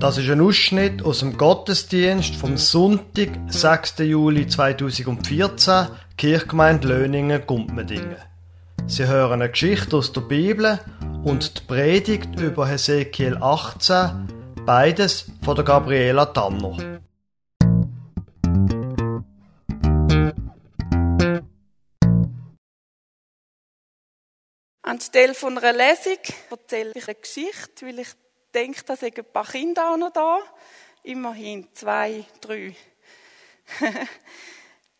Das ist ein Ausschnitt aus dem Gottesdienst vom Sonntag, 6. Juli 2014, Kirchgemeinde Löningen, Gumpmedingen. Sie hören eine Geschichte aus der Bibel und die Predigt über Hesekiel 18, beides von der Gabriela Tanner. Anstelle von einer Lesung erzähle ich eine Geschichte, weil ich denke, da sind ein paar Kinder auch noch da. Immerhin zwei, drei.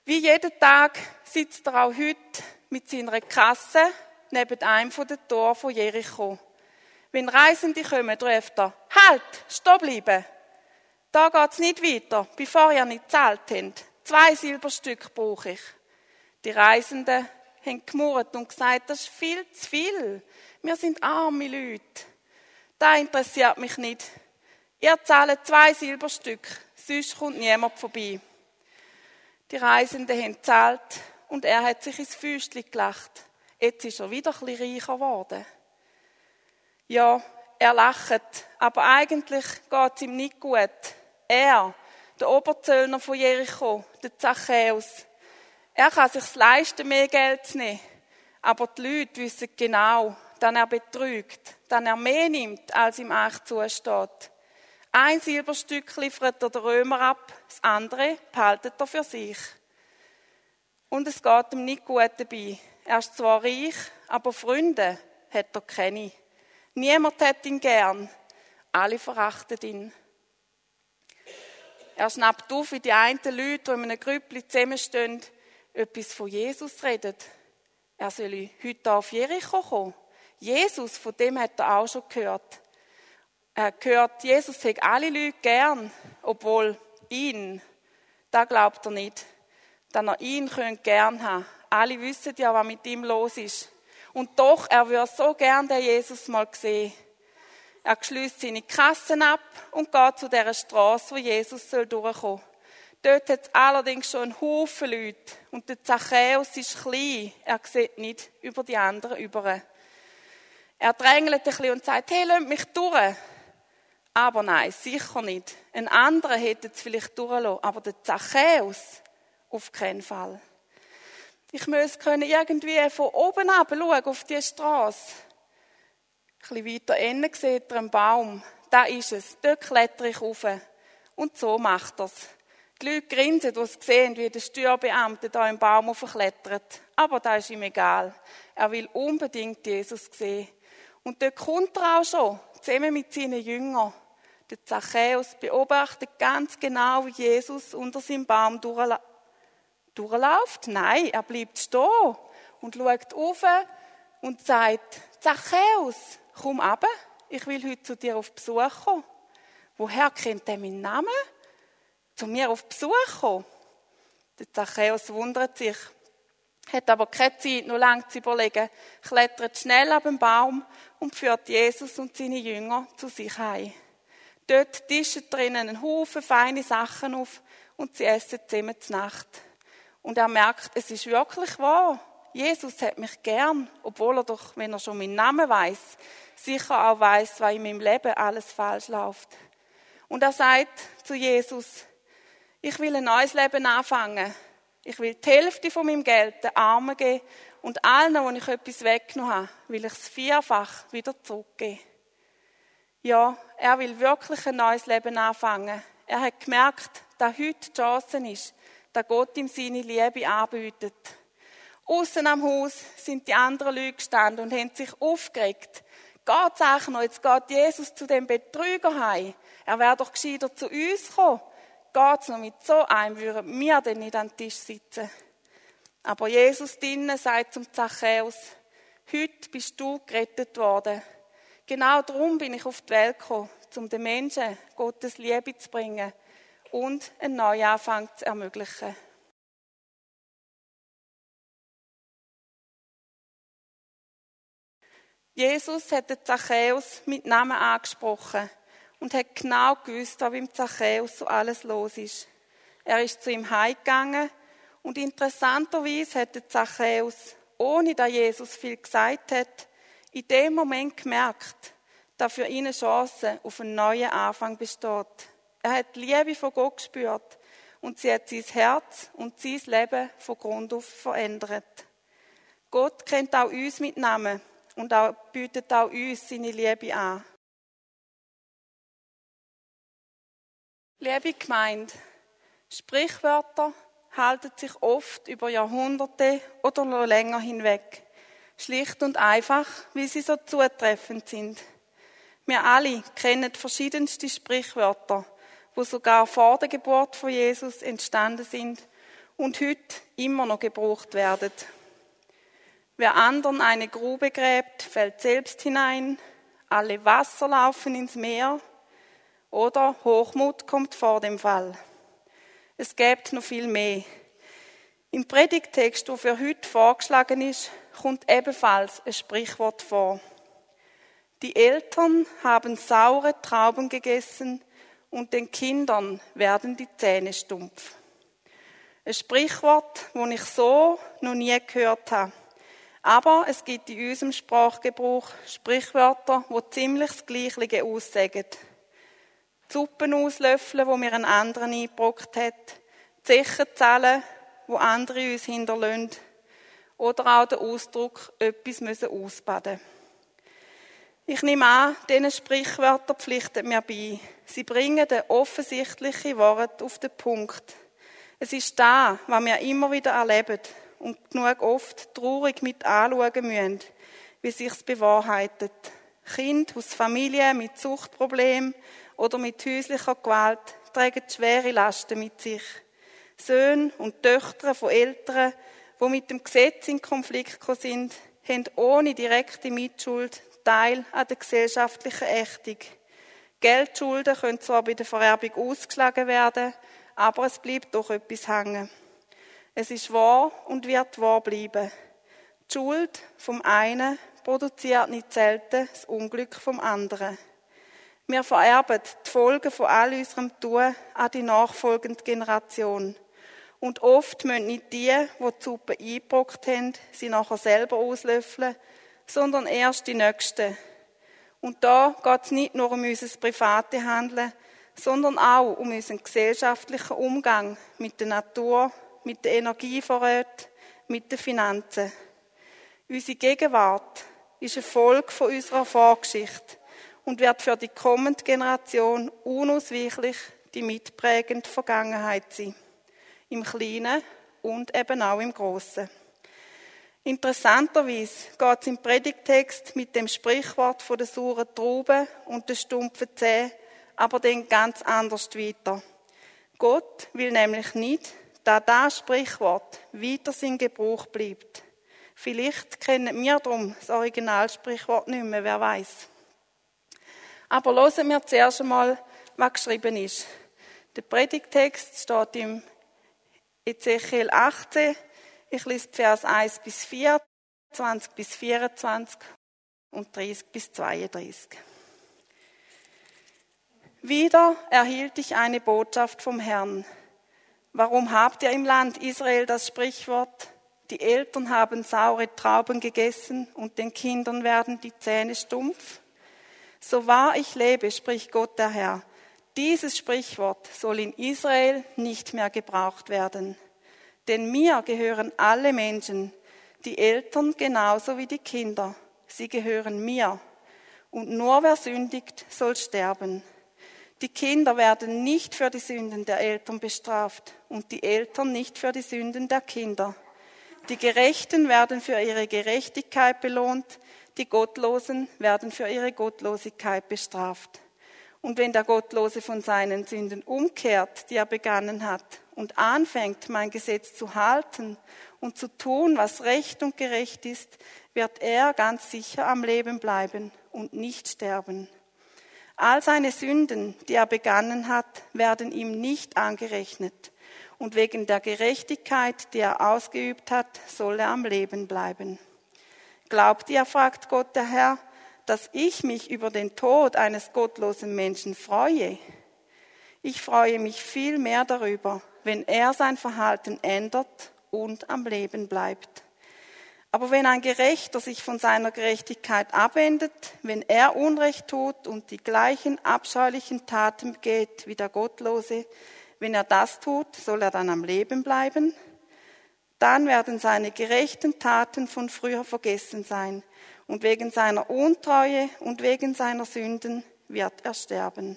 Wie jeden Tag sitzt er auch heute mit seiner Kasse neben einem von den Toren von Jericho. Wenn Reisende kommen, ruft er, halt, stehen bleiben. Da geht's nicht weiter, bevor ihr nicht zahlt habt. Zwei Silberstück brauche ich. Die Reisenden haben gemurrt und gesagt, das ist viel zu viel. Wir sind arme Leute. Das interessiert mich nicht. Ihr zahlt zwei Silberstück, sonst kommt niemand vorbei. Die Reisenden haben gezahlt und er hat sich ins Füßchen gelacht. Jetzt ist er wieder ein bisschen reicher geworden. Ja, er lacht, aber eigentlich geht es ihm nicht gut. Er, der Oberzöllner von Jericho, der Zachäus, er kann sich leisten, mehr Geld zu nehmen. Aber die Leute wissen genau, dass er betrügt, dass er mehr nimmt, als ihm eigentlich zusteht. Ein Silberstück liefert er den Römer ab, das andere behaltet er für sich. Und es geht ihm nicht gut dabei. Er ist zwar reich, aber Freunde hat er keine. Niemand hat ihn gern. Alle verachten ihn. Er schnappt auf, wie die einen Leute, die in einem Grüppli zusammenstehen, etwas von Jesus reden. Er soll heute auf Jericho kommen. Jesus, von dem hat er auch schon gehört. Er gehört, Jesus hat alle Leute gern, obwohl ihn, da glaubt er nicht, dass er ihn gern haben Alle wissen ja, was mit ihm los ist. Und doch, er würde so gern den Jesus mal sehen. Er schließt seine Kassen ab und geht zu der Straße, wo Jesus soll durchkommen. Dort hat es allerdings schon einen Haufen Leute. Und der Zachäus ist klein. Er sieht nicht über die anderen über. Er drängelt ein bisschen und sagt, hey, lasst mich durch. Aber nein, sicher nicht. Ein anderer hätte es vielleicht durchlassen, aber der Zachäus auf keinen Fall. Ich müsste können irgendwie von oben ab schauen auf die Straße. Ein bisschen weiter innen sieht er einen Baum. Da ist es. Dort klettere ich rauf. Und so macht er es. Die Leute grinsen, die sehen, wie der Steuerbeamte da im Baum aufklettert. Aber da ist ihm egal. Er will unbedingt Jesus sehen. Und dort kommt er auch schon, zusammen mit seinen Jüngern. Der Zachäus beobachtet ganz genau, wie Jesus unter seinem Baum durchla durchläuft. Nein, er bleibt stehen und schaut auf und sagt, Zachäus, komm ab, ich will heute zu dir auf Besuch kommen. Woher kennt er meinen Namen? Zu mir auf Besuch kommen? Der Zachäus wundert sich hat aber keine Zeit, noch lange zu überlegen, klettert schnell ab dem Baum und führt Jesus und seine Jünger zu sich heim. Dort tischen drinnen einen Haufen feine Sachen auf und sie essen zusammen zur Nacht. Und er merkt, es ist wirklich wahr. Jesus hat mich gern, obwohl er doch, wenn er schon meinen Namen weiß, sicher auch weiß, was in meinem Leben alles falsch läuft. Und er sagt zu Jesus, ich will ein neues Leben anfangen. Ich will die Hälfte von meinem Geld den Armen geben und allen, wo ich etwas weggenommen habe, will ich es vierfach wieder zurückgeben. Ja, er will wirklich ein neues Leben anfangen. Er hat gemerkt, dass heute die Chance ist, dass Gott ihm seine Liebe anbietet. Außen am Haus sind die anderen Leute gestanden und haben sich aufgeregt. Geht's eigentlich noch? Jetzt geht Jesus zu dem Betrüger heim. Er wäre doch gescheiter zu uns gekommen geht's noch mit so einem, würden wir denn nicht an den Tisch sitzen? Aber Jesus drinnen sagt zum Zachäus, heute bist du gerettet worden. Genau darum bin ich auf die Welt gekommen, um den Menschen Gottes Liebe zu bringen und einen Neuanfang zu ermöglichen. Jesus hat den Zachäus mit Namen angesprochen und hat genau gewusst, was beim Zachäus so alles los ist. Er ist zu ihm heimgegangen und interessanterweise hat der Zachäus, ohne dass Jesus viel gesagt hat, in dem Moment gemerkt, da für ihn eine Chance auf einen neuen Anfang besteht. Er hat die Liebe von Gott gespürt und sie hat sein Herz und sein Leben von Grund auf verändert. Gott kennt auch uns mit Namen und bietet auch uns seine Liebe an. Liebe Gemeinde, Sprichwörter halten sich oft über Jahrhunderte oder noch länger hinweg. Schlicht und einfach, wie sie so zutreffend sind. Wir alle kennen verschiedenste Sprichwörter, wo sogar vor der Geburt von Jesus entstanden sind und heute immer noch gebraucht werden. Wer anderen eine Grube gräbt, fällt selbst hinein, alle Wasser laufen ins Meer oder Hochmut kommt vor dem Fall. Es gibt noch viel mehr. Im Predigtext, der für heute vorgeschlagen ist, kommt ebenfalls ein Sprichwort vor. Die Eltern haben saure Trauben gegessen und den Kindern werden die Zähne stumpf. Ein Sprichwort, das ich so noch nie gehört habe. Aber es gibt in unserem Sprachgebrauch Sprichwörter, die ziemlich das Gleiche aussagen. Die Suppen auslöffeln, wo mir einen anderen eingebrockt hat. Die Zechen zählen, wo andere uns hinterlassen. Oder auch der Ausdruck, etwas müssen ausbaden. Ich nehme an, diese Sprichwörter pflichten mir bei. Sie bringen den offensichtlichen Wort auf den Punkt. Es ist da, was wir immer wieder erleben und genug oft traurig mit anschauen müssen, wie sich's bewahrheitet. Kinder aus Familien mit Suchtproblemen oder mit häuslicher Gewalt tragen schwere Lasten mit sich. Söhne und Töchter von Eltern, die mit dem Gesetz in Konflikt sind, haben ohne direkte Mitschuld Teil an der gesellschaftlichen Ächtung. Geldschulden können zwar bei der Vererbung ausgeschlagen werden, aber es bleibt doch etwas hängen. Es ist wahr und wird wahr bleiben. Die Schuld vom einen produziert nicht selten das Unglück vom anderen. Wir vererben die Folgen von all unserem Tun an die nachfolgende Generation. Und oft müssen nicht die, die die Suppe eingebrockt haben, sie nachher selber auslöffeln, sondern erst die Nächsten. Und da geht es nicht nur um unser private Handeln, sondern auch um unseren gesellschaftlichen Umgang mit der Natur, mit den Energievorräten, mit den Finanzen. Unsere Gegenwart ist eine Folge von unserer Vorgeschichte und wird für die kommende Generation unausweichlich die mitprägende Vergangenheit sein. Im Kleinen und eben auch im Großen. Interessanterweise geht es im Predigtext mit dem Sprichwort von der sauren Traube und der stumpfen Zähne aber dann ganz anders weiter. Gott will nämlich nicht, dass das Sprichwort weiter in Gebrauch bleibt. Vielleicht kennen wir darum das Originalsprichwort nicht mehr, wer weiß. Aber hören wir zuerst einmal, was geschrieben ist. Der Predigtext steht im Ezechiel 18, ich lese Vers 1 bis 4, 20 bis 24 und 30 bis 32. Wieder erhielt ich eine Botschaft vom Herrn. Warum habt ihr im Land Israel das Sprichwort, die Eltern haben saure Trauben gegessen und den Kindern werden die Zähne stumpf? So wahr ich lebe, spricht Gott der Herr, dieses Sprichwort soll in Israel nicht mehr gebraucht werden. Denn mir gehören alle Menschen, die Eltern genauso wie die Kinder. Sie gehören mir. Und nur wer sündigt, soll sterben. Die Kinder werden nicht für die Sünden der Eltern bestraft und die Eltern nicht für die Sünden der Kinder. Die Gerechten werden für ihre Gerechtigkeit belohnt, die Gottlosen werden für ihre Gottlosigkeit bestraft. Und wenn der Gottlose von seinen Sünden umkehrt, die er begangen hat, und anfängt, mein Gesetz zu halten und zu tun, was recht und gerecht ist, wird er ganz sicher am Leben bleiben und nicht sterben. All seine Sünden, die er begangen hat, werden ihm nicht angerechnet. Und wegen der Gerechtigkeit, die er ausgeübt hat, soll er am Leben bleiben. Glaubt ihr, fragt Gott der Herr, dass ich mich über den Tod eines gottlosen Menschen freue? Ich freue mich viel mehr darüber, wenn er sein Verhalten ändert und am Leben bleibt. Aber wenn ein Gerechter sich von seiner Gerechtigkeit abwendet, wenn er Unrecht tut und die gleichen abscheulichen Taten begeht wie der Gottlose, wenn er das tut, soll er dann am Leben bleiben? Dann werden seine gerechten Taten von früher vergessen sein, und wegen seiner Untreue und wegen seiner Sünden wird er sterben.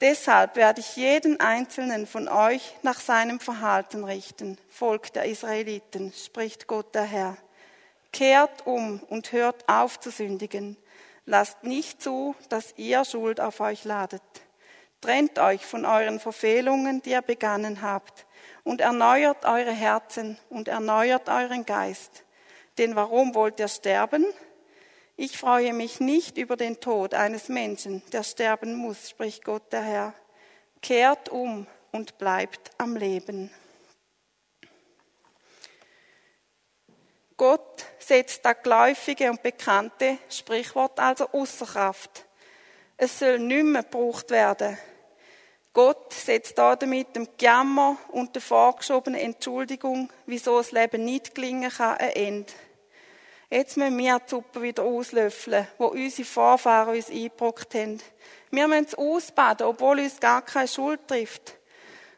Deshalb werde ich jeden einzelnen von euch nach seinem Verhalten richten, Volk der Israeliten, spricht Gott der Herr. Kehrt um und hört auf zu sündigen. Lasst nicht zu, dass ihr Schuld auf euch ladet. Trennt euch von euren Verfehlungen, die ihr begangen habt, und erneuert eure Herzen und erneuert euren Geist. Denn warum wollt ihr sterben? Ich freue mich nicht über den Tod eines Menschen, der sterben muss, spricht Gott der Herr. Kehrt um und bleibt am Leben. Gott setzt das geläufige und bekannte Sprichwort also außer Kraft. Es soll nicht mehr gebraucht werden. Gott setzt damit dem Jammer und der vorgeschobenen Entschuldigung, wieso das Leben nicht gelingen kann, ein Ende. Jetzt müssen wir die Suppe wieder auslöffeln, wo unsere Vorfahren uns eingebrockt haben. Wir müssen es ausbaden, obwohl uns gar keine Schuld trifft.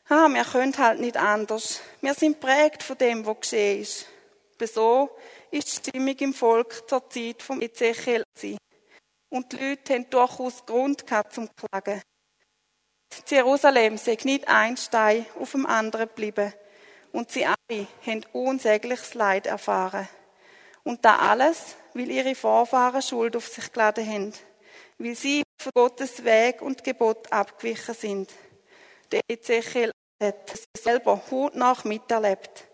Ah, wir können halt nicht anders. Wir sind prägt von dem, was geschehen ist. So ist die Stimmung im Volk zur Zeit vom Ezechiel. Und die Leute haben durchaus Grund gehabt zum Klagen. Jerusalem sei nicht ein Stein auf dem anderen geblieben. Und sie alle haben unsägliches Leid erfahren. Und da alles, weil ihre Vorfahren Schuld auf sich geladen haben, weil sie von Gottes Weg und Gebot abgewichen sind. Der Ezechiel hat selber hautnach miterlebt.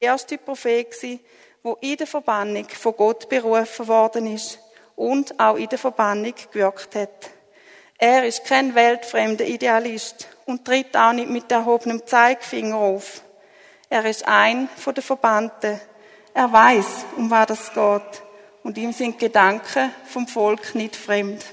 Der erste Prophet der in der Verbannung von Gott berufen worden ist und auch in der Verbannung gewirkt hat. Er ist kein weltfremder Idealist und tritt auch nicht mit erhobenem Zeigefinger auf. Er ist ein von den Verbannten, er weiß, um was es geht. Und ihm sind Gedanken vom Volk nicht fremd.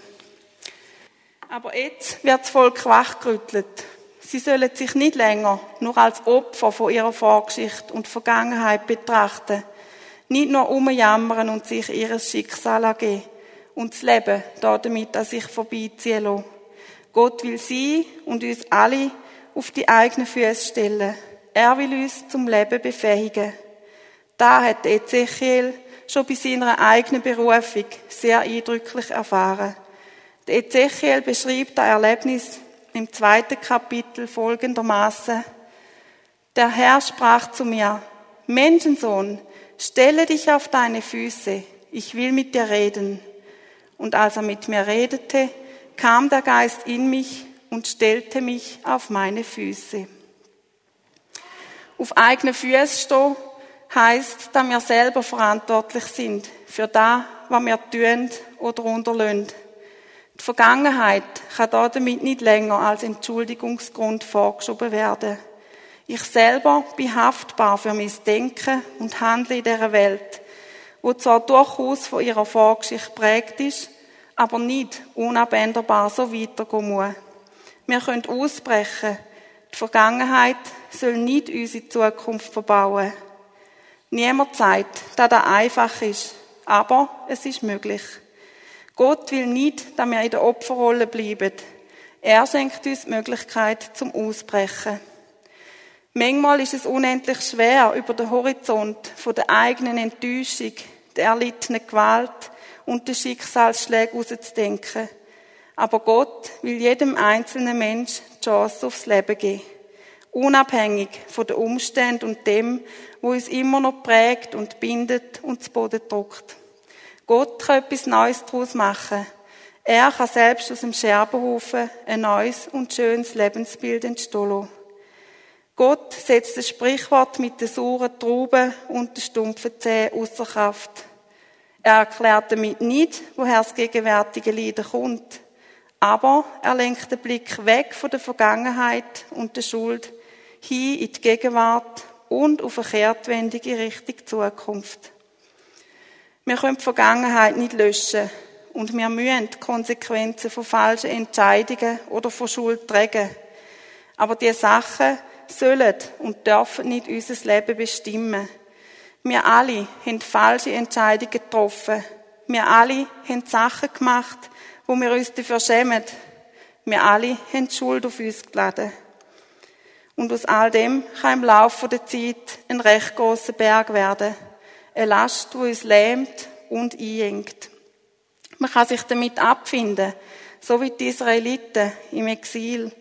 Aber jetzt wird das Volk wachgerüttelt. Sie sollen sich nicht länger nur als Opfer von ihrer Vorgeschichte und Vergangenheit betrachten. Nicht nur umjammern und sich ihres Schicksal angeben und das Leben damit an sich vorbeiziehen lassen. Gott will sie und uns alle auf die eigenen Füße stellen. Er will uns zum Leben befähigen. Da hat Ezechiel schon bei seiner eigenen Berufung sehr eindrücklich erfahren. Der Ezechiel beschreibt das Erlebnis im zweiten Kapitel folgendermaßen. Der Herr sprach zu mir, Menschensohn, stelle dich auf deine Füße, ich will mit dir reden. Und als er mit mir redete, kam der Geist in mich und stellte mich auf meine Füße. Auf eigene Füße stehen heißt, dass wir selber verantwortlich sind für das, was wir tun oder unterlassen. Die Vergangenheit kann damit nicht länger als Entschuldigungsgrund vorgeschoben werden. Ich selber bin haftbar für mein Denken und Handeln in dieser Welt, wo zwar durchaus von ihrer Vorgeschichte prägt ist, aber nicht unabänderbar so weitergehen muss. Wir können ausbrechen. Die Vergangenheit soll nicht unsere Zukunft verbauen. Niemand sagt, dass das einfach ist, aber es ist möglich. Gott will nicht, dass wir in der Opferrolle bleiben. Er schenkt uns die Möglichkeit zum Ausbrechen. Manchmal ist es unendlich schwer, über den Horizont von der eigenen Enttäuschung, erlittenen Gewalt und der Schicksalsschläge herauszudenken. Aber Gott will jedem einzelnen Mensch die Chance aufs Leben geben unabhängig von den Umständen und dem, wo uns immer noch prägt und bindet und zu Boden drückt. Gott kann etwas Neues daraus machen. Er kann selbst aus dem Scherbenhaufen ein neues und schönes Lebensbild entstehen Gott setzt das Sprichwort mit den sauren Trauben und den stumpfen Zähnen außer Kraft. Er erklärt damit nicht, woher das gegenwärtige Leiden kommt. Aber er lenkt den Blick weg von der Vergangenheit und der Schuld hin in die Gegenwart und auf eine kehrtwendige Richtung Zukunft. Wir können die Vergangenheit nicht löschen und wir müssen die Konsequenzen von falschen Entscheidungen oder von Schuld tragen. Aber diese Sachen sollen und dürfen nicht unser Leben bestimmen. Wir alle haben falsche Entscheidungen getroffen. Wir alle haben Sachen gemacht, wo wir uns dafür schämen. Wir alle haben Schuld auf uns geladen. Und aus all dem kann im Laufe der Zeit ein recht großer Berg werden. Eine Last, die uns lähmt und einengt. Man kann sich damit abfinden, so wie die Israeliten im Exil.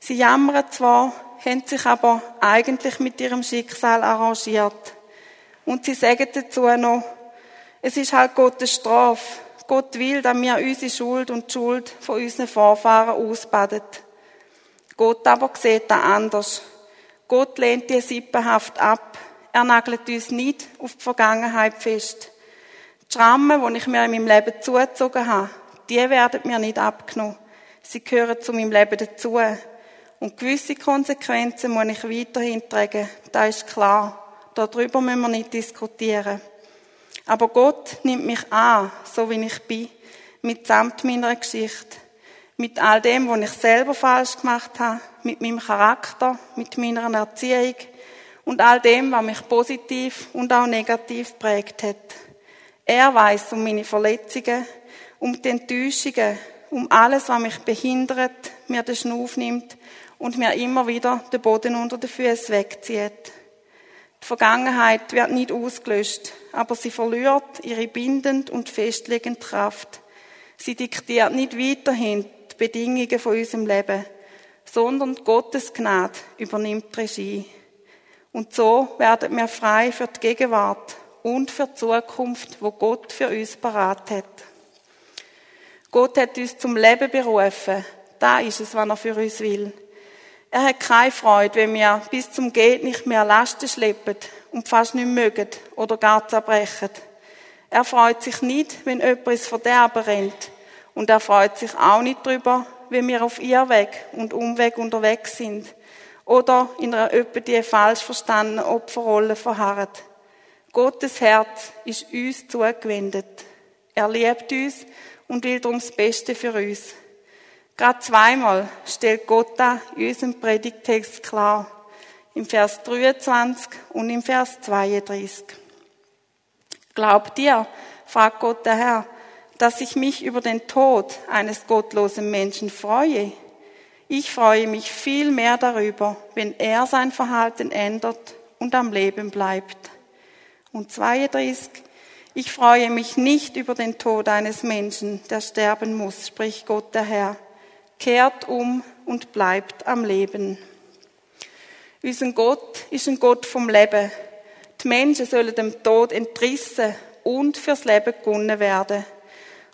Sie jammern zwar, haben sich aber eigentlich mit ihrem Schicksal arrangiert. Und sie sagen dazu noch, es ist halt Gottes Strafe. Gott will, dass wir unsere Schuld und die Schuld von unseren Vorfahren ausbaden. Gott aber sieht das anders. Gott lehnt die Sippenhaft ab. Er nagelt uns nicht auf die Vergangenheit fest. Die Schrammen, die ich mir in meinem Leben zugezogen habe, die werden mir nicht abgenommen. Sie gehören zu meinem Leben dazu. Und gewisse Konsequenzen muss ich weiterhin tragen. Das ist klar. Darüber müssen wir nicht diskutieren. Aber Gott nimmt mich an, so wie ich bin, mitsamt meiner Geschichte. Mit all dem, was ich selber falsch gemacht habe, mit meinem Charakter, mit meiner Erziehung und all dem, was mich positiv und auch negativ prägt hat. Er weiß um meine Verletzungen, um die Enttäuschungen, um alles, was mich behindert, mir den Schnuff nimmt und mir immer wieder den Boden unter den Füßen wegzieht. Die Vergangenheit wird nicht ausgelöscht, aber sie verliert ihre bindend und festlegende Kraft. Sie diktiert nicht weiterhin die Bedingungen von unserem Leben, sondern Gottes Gnade übernimmt die Regie. Und so werden wir frei für die Gegenwart und für die Zukunft, wo Gott für uns parat hat. Gott hat uns zum Leben berufen. Da ist es, was er für uns will. Er hat keine Freude, wenn wir bis zum Geht nicht mehr Lasten schleppen und fast nicht mögen oder gar zerbrechen. Er freut sich nicht, wenn jemand ins Verderben rennt. Und er freut sich auch nicht darüber, wenn wir auf Irrweg und Umweg unterwegs sind oder in einer öppe die falsch verstandenen Opferrolle verharren. Gottes Herz ist uns zugewendet. Er liebt uns und will darum das Beste für uns. Gerade zweimal stellt Gott da in unserem Predigtext klar. Im Vers 23 und im Vers 32. Glaubt ihr, fragt Gott der Herr, dass ich mich über den Tod eines gottlosen Menschen freue? Ich freue mich viel mehr darüber, wenn er sein Verhalten ändert und am Leben bleibt. Und 32. Ich freue mich nicht über den Tod eines Menschen, der sterben muss, spricht Gott der Herr kehrt um und bleibt am Leben. Unser Gott ist ein Gott vom Leben. Die Menschen sollen dem Tod entrissen und fürs Leben gewonnen werden.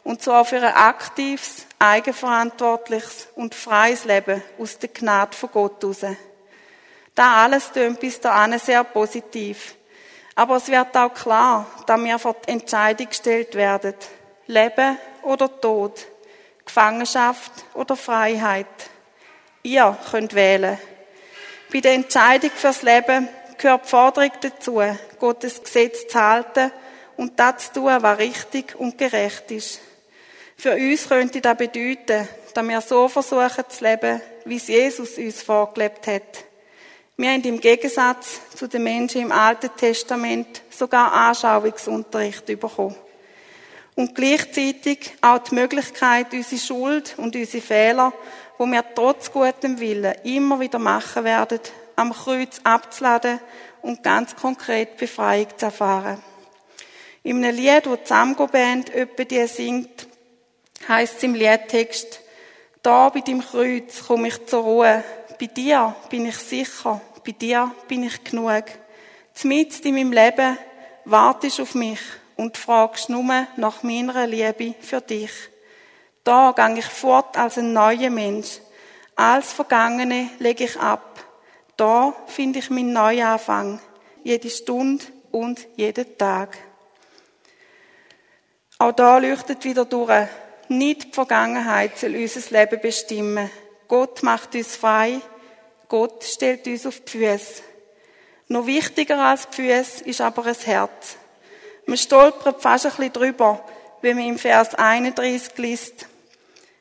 Und zwar für ein aktives, eigenverantwortliches und freies Leben aus der Gnade von Gott heraus. Da alles tönt bis dahin sehr positiv. Aber es wird auch klar, dass wir vor die Entscheidung gestellt werden. Leben oder Tod. Gefangenschaft oder Freiheit. Ihr könnt wählen. Bei der Entscheidung fürs Leben gehört die Forderung dazu, Gottes Gesetz zu halten und das zu tun, was richtig und gerecht ist. Für uns könnte das bedeuten, dass wir so versuchen zu leben, wie es Jesus uns vorgelebt hat. Wir haben im Gegensatz zu den Menschen im Alten Testament sogar Anschauungsunterricht bekommen und gleichzeitig auch die Möglichkeit, unsere Schuld und unsere Fehler, wo wir trotz gutem Willen immer wieder machen werden, am Kreuz abzuladen und ganz konkret Befreiung zu erfahren. In einem Lied, wo die Samgo-Band öppe die singt, heisst es im Liedtext, da bei dem Kreuz komme ich zur Ruhe. Bei dir bin ich sicher. Bei dir bin ich genug. Zmitzt in meinem Leben wartest auf mich und fragst nur nach meiner Liebe für dich. Da gang ich fort als ein neuer Mensch. Als Vergangene lege ich ab. Da finde ich meinen Neuanfang. Jede Stunde und jeden Tag. Auch da leuchtet wieder durch. Nicht die Vergangenheit soll unser Leben bestimmen. Gott macht uns frei. Gott stellt uns auf die Füße. Noch wichtiger als die Füße ist aber ein Herz. Man stolpert fast ein bisschen drüber, wenn man im Vers 31 liest.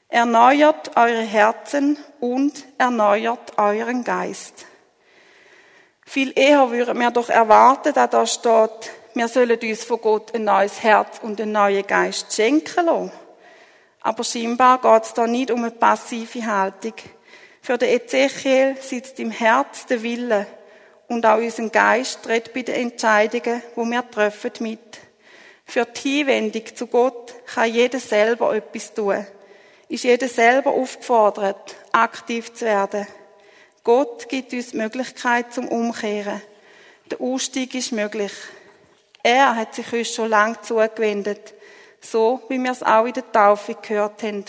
Erneuert eure Herzen und erneuert euren Geist. Viel eher würden wir doch erwarten, dass da steht, wir sollen uns von Gott ein neues Herz und einen neuen Geist schenken lassen. Aber scheinbar geht es da nicht um eine passive Haltung. Für den Ezechiel sitzt im Herz der Wille und auch unser Geist tritt bei den Entscheidungen, wo wir treffen, mit. Für die Hinwendung zu Gott kann jeder selber etwas tun. Ist jeder selber aufgefordert, aktiv zu werden. Gott gibt uns die Möglichkeit zum Umkehren. Der Ausstieg ist möglich. Er hat sich uns schon lang zugewendet, so wie wir es auch in der Taufe gehört haben.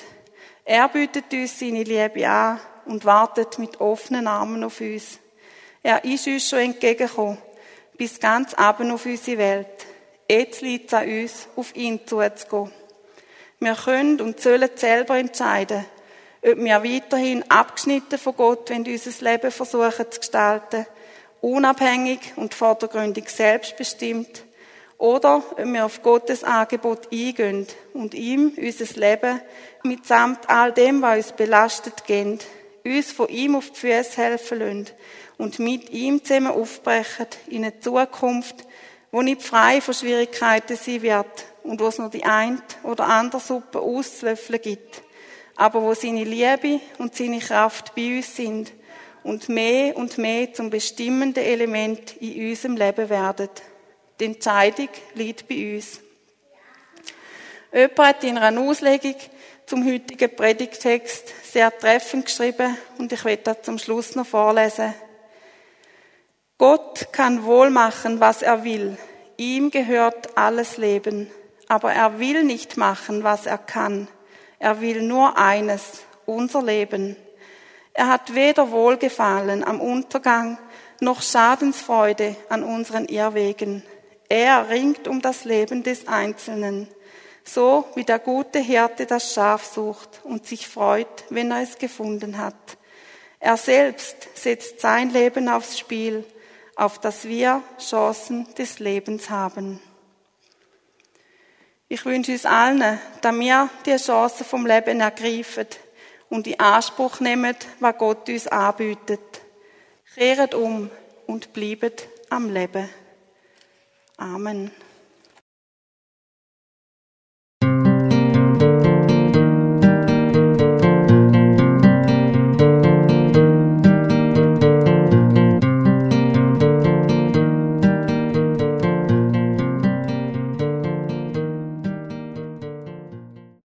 Er bietet uns seine Liebe an und wartet mit offenen Armen auf uns. Er ist uns schon entgegengekommen, bis ganz aben auf unsere Welt. Jetzt liegt es an uns, auf ihn zuzugehen. Wir können und sollen selber entscheiden, ob wir weiterhin abgeschnitten von Gott, wenn unser Leben versuchen zu gestalten, unabhängig und vordergründig selbstbestimmt, oder ob wir auf Gottes Angebot eingehen und ihm unser Leben mitsamt all dem, was uns belastet, gehen, uns von ihm auf die Füße helfen lassen und mit ihm zusammen aufbrechen in eine Zukunft, wo nicht frei von Schwierigkeiten sein wird und wo es nur die ein oder andere Suppe auszulöffeln gibt, aber wo seine Liebe und seine Kraft bei uns sind und mehr und mehr zum bestimmenden Element in unserem Leben werden. Die Entscheidung liegt bei uns. Jemand hat in einer Auslegung zum heutigen Predigtext sehr treffend geschrieben und ich werde das zum Schluss noch vorlesen. Gott kann wohl machen, was er will. Ihm gehört alles Leben. Aber er will nicht machen, was er kann. Er will nur eines, unser Leben. Er hat weder Wohlgefallen am Untergang noch Schadensfreude an unseren Irrwegen. Er ringt um das Leben des Einzelnen, so wie der gute Hirte das Schaf sucht und sich freut, wenn er es gefunden hat. Er selbst setzt sein Leben aufs Spiel, auf das wir Chancen des Lebens haben. Ich wünsche uns allen, dass wir die Chancen vom Leben ergreifen und in Anspruch nehmen, was Gott uns anbietet. Kehret um und bleibt am Leben. Amen.